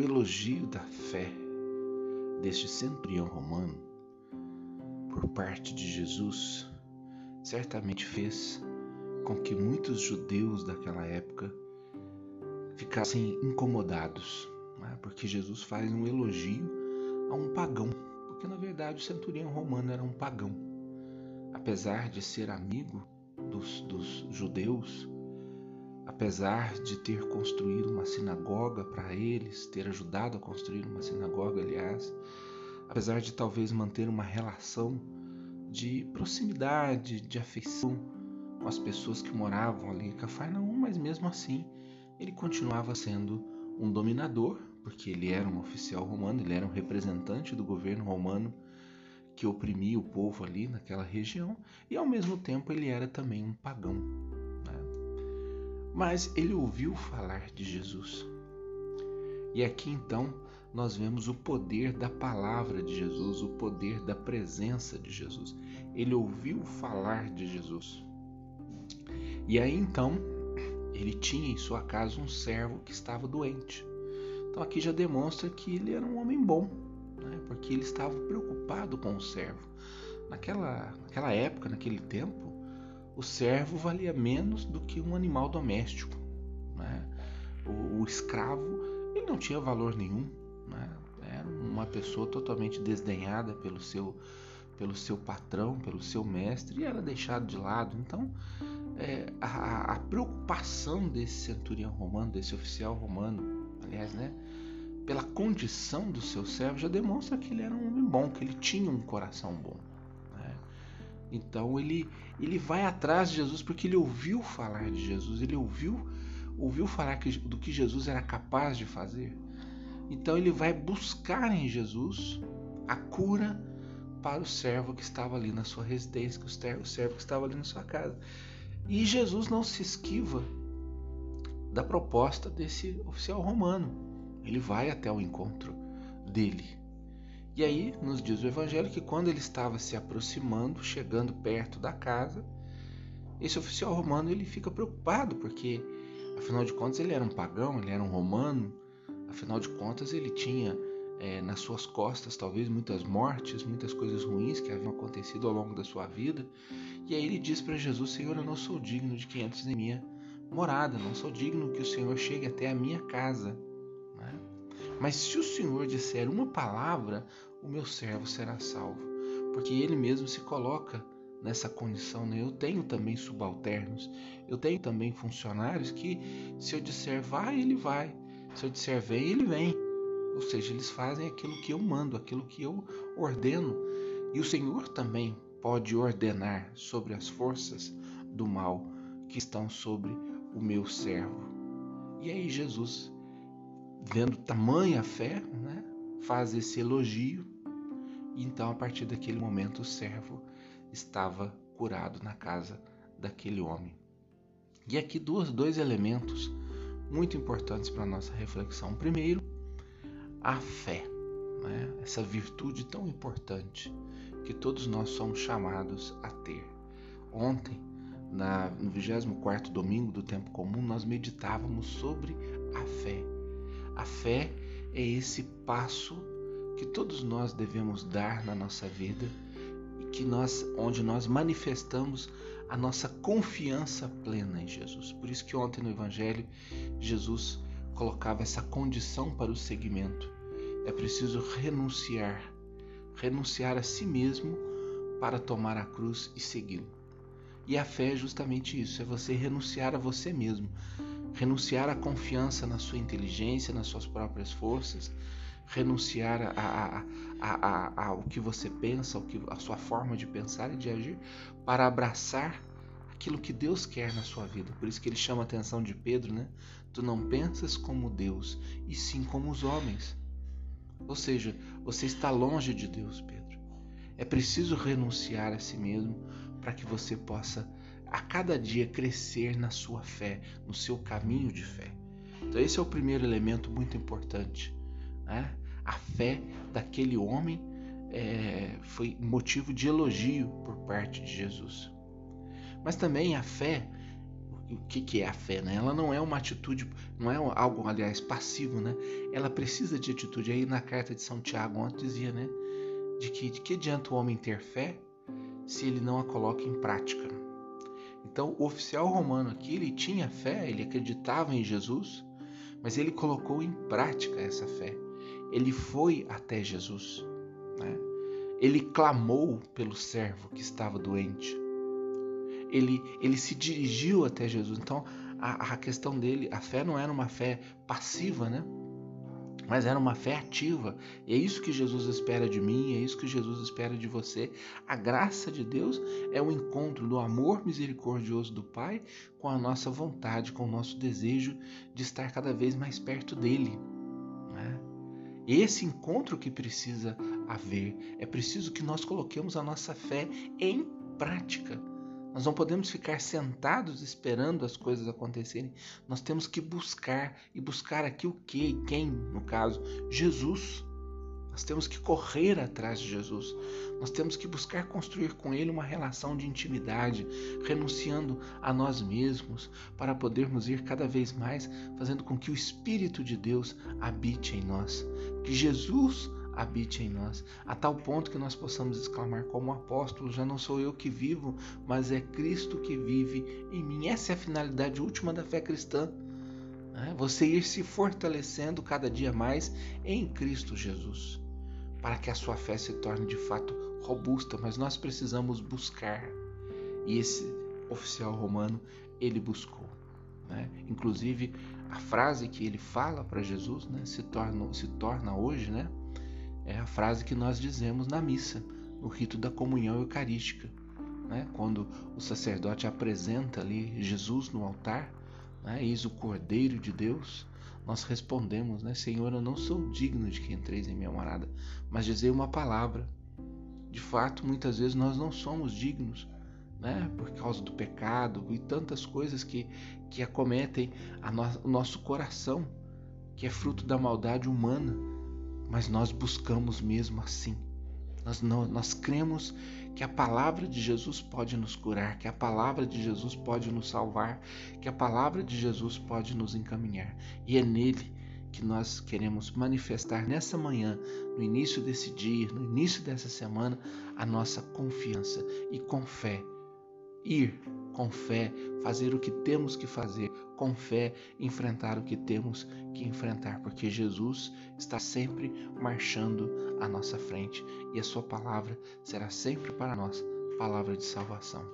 o elogio da fé deste centurião romano por parte de Jesus certamente fez com que muitos judeus daquela época ficassem incomodados, né? porque Jesus faz um elogio a um pagão, porque na verdade o centurião romano era um pagão. Apesar de ser amigo dos, dos judeus, apesar de ter construído uma sinagoga para eles, ter ajudado a construir uma sinagoga, aliás, apesar de talvez manter uma relação de proximidade, de afeição com as pessoas que moravam ali em Cafarnaum, mas mesmo assim ele continuava sendo um dominador, porque ele era um oficial romano, ele era um representante do governo romano que oprimia o povo ali naquela região, e ao mesmo tempo ele era também um pagão. Mas ele ouviu falar de Jesus. E aqui então nós vemos o poder da palavra de Jesus, o poder da presença de Jesus. Ele ouviu falar de Jesus. E aí então ele tinha em sua casa um servo que estava doente. Então aqui já demonstra que ele era um homem bom, né? porque ele estava preocupado com o servo. Naquela, naquela época, naquele tempo, o servo valia menos do que um animal doméstico. Né? O, o, escravo ele não tinha valor nenhum, né? era uma pessoa totalmente desdenhada pelo seu, pelo seu patrão, pelo seu mestre, e era deixado de lado. Então, é, a, a, preocupação desse centurião romano, desse oficial romano, aliás, né, pela condição do seu servo, já demonstra que ele era um homem bom, que ele tinha um coração bom. Então ele, ele vai atrás de Jesus porque ele ouviu falar de Jesus, ele ouviu, ouviu falar que, do que Jesus era capaz de fazer. Então ele vai buscar em Jesus a cura para o servo que estava ali na sua residência, o servo que estava ali na sua casa. E Jesus não se esquiva da proposta desse oficial romano. Ele vai até o encontro dele. E aí nos diz o Evangelho que quando ele estava se aproximando, chegando perto da casa, esse oficial romano ele fica preocupado porque, afinal de contas, ele era um pagão, ele era um romano, afinal de contas, ele tinha é, nas suas costas talvez muitas mortes, muitas coisas ruins que haviam acontecido ao longo da sua vida. E aí ele diz para Jesus: Senhor, eu não sou digno de que entres em minha morada, não sou digno que o Senhor chegue até a minha casa. Né? Mas se o Senhor disser uma palavra, o meu servo será salvo. Porque ele mesmo se coloca nessa condição. Né? Eu tenho também subalternos, eu tenho também funcionários que, se eu disser vai, ele vai, se eu disser vem, ele vem. Ou seja, eles fazem aquilo que eu mando, aquilo que eu ordeno. E o Senhor também pode ordenar sobre as forças do mal que estão sobre o meu servo. E aí Jesus, vendo tamanha fé, né, faz esse elogio. Então, a partir daquele momento, o servo estava curado na casa daquele homem. E aqui dois, dois elementos muito importantes para a nossa reflexão. Primeiro, a fé, né? essa virtude tão importante que todos nós somos chamados a ter. Ontem, na, no 24 domingo do tempo comum, nós meditávamos sobre a fé. A fé é esse passo que todos nós devemos dar na nossa vida e que nós, onde nós manifestamos a nossa confiança plena em Jesus. Por isso que ontem no Evangelho Jesus colocava essa condição para o seguimento. É preciso renunciar, renunciar a si mesmo para tomar a cruz e segui-lo. E a fé é justamente isso, é você renunciar a você mesmo, renunciar à confiança na sua inteligência, nas suas próprias forças, renunciar a, a, a, ao que você pensa, ao que, a sua forma de pensar e de agir, para abraçar aquilo que Deus quer na sua vida. Por isso que ele chama a atenção de Pedro, né? Tu não pensas como Deus, e sim como os homens. Ou seja, você está longe de Deus, Pedro. É preciso renunciar a si mesmo para que você possa a cada dia crescer na sua fé, no seu caminho de fé. Então, esse é o primeiro elemento muito importante. Né? A fé daquele homem é, foi motivo de elogio por parte de Jesus. Mas também a fé, o que, que é a fé, né? Ela não é uma atitude, não é algo, aliás, passivo, né? Ela precisa de atitude. Aí na carta de São Tiago ontem dizia, né? De que, de que adianta o homem ter fé se ele não a coloca em prática? Então, o oficial romano aqui, ele tinha fé, ele acreditava em Jesus, mas ele colocou em prática essa fé. Ele foi até Jesus, né? Ele clamou pelo servo que estava doente ele, ele se dirigiu até Jesus. Então, a, a questão dele, a fé não era uma fé passiva, né? Mas era uma fé ativa. E é isso que Jesus espera de mim, é isso que Jesus espera de você. A graça de Deus é o encontro do amor misericordioso do Pai com a nossa vontade, com o nosso desejo de estar cada vez mais perto dele. Né? Esse encontro que precisa haver, é preciso que nós coloquemos a nossa fé em prática. Nós não podemos ficar sentados esperando as coisas acontecerem. Nós temos que buscar e buscar aqui o que e quem, no caso, Jesus. Nós temos que correr atrás de Jesus. Nós temos que buscar construir com Ele uma relação de intimidade, renunciando a nós mesmos, para podermos ir cada vez mais fazendo com que o Espírito de Deus habite em nós. Que Jesus habite em nós, a tal ponto que nós possamos exclamar como apóstolo: já não sou eu que vivo, mas é Cristo que vive em mim. Essa é a finalidade última da fé cristã. Né? Você ir se fortalecendo cada dia mais em Cristo Jesus, para que a sua fé se torne de fato robusta. Mas nós precisamos buscar, e esse oficial romano ele buscou. Né? Inclusive a frase que ele fala para Jesus né, se, torna, se torna hoje, né? É a frase que nós dizemos na missa, no rito da comunhão eucarística. Né? Quando o sacerdote apresenta ali Jesus no altar, né? eis o Cordeiro de Deus, nós respondemos, né? Senhor, eu não sou digno de que entreis em minha morada, mas dizer uma palavra. De fato, muitas vezes nós não somos dignos, né? Por causa do pecado e tantas coisas que, que acometem no, o nosso coração, que é fruto da maldade humana mas nós buscamos mesmo assim. Nós, não, nós cremos que a palavra de Jesus pode nos curar, que a palavra de Jesus pode nos salvar, que a palavra de Jesus pode nos encaminhar. E é nele que nós queremos manifestar nessa manhã, no início desse dia, no início dessa semana, a nossa confiança e com fé ir com fé, fazer o que temos que fazer, com fé, enfrentar o que temos que enfrentar, porque Jesus está sempre marchando à nossa frente e a Sua palavra será sempre para nós palavra de salvação.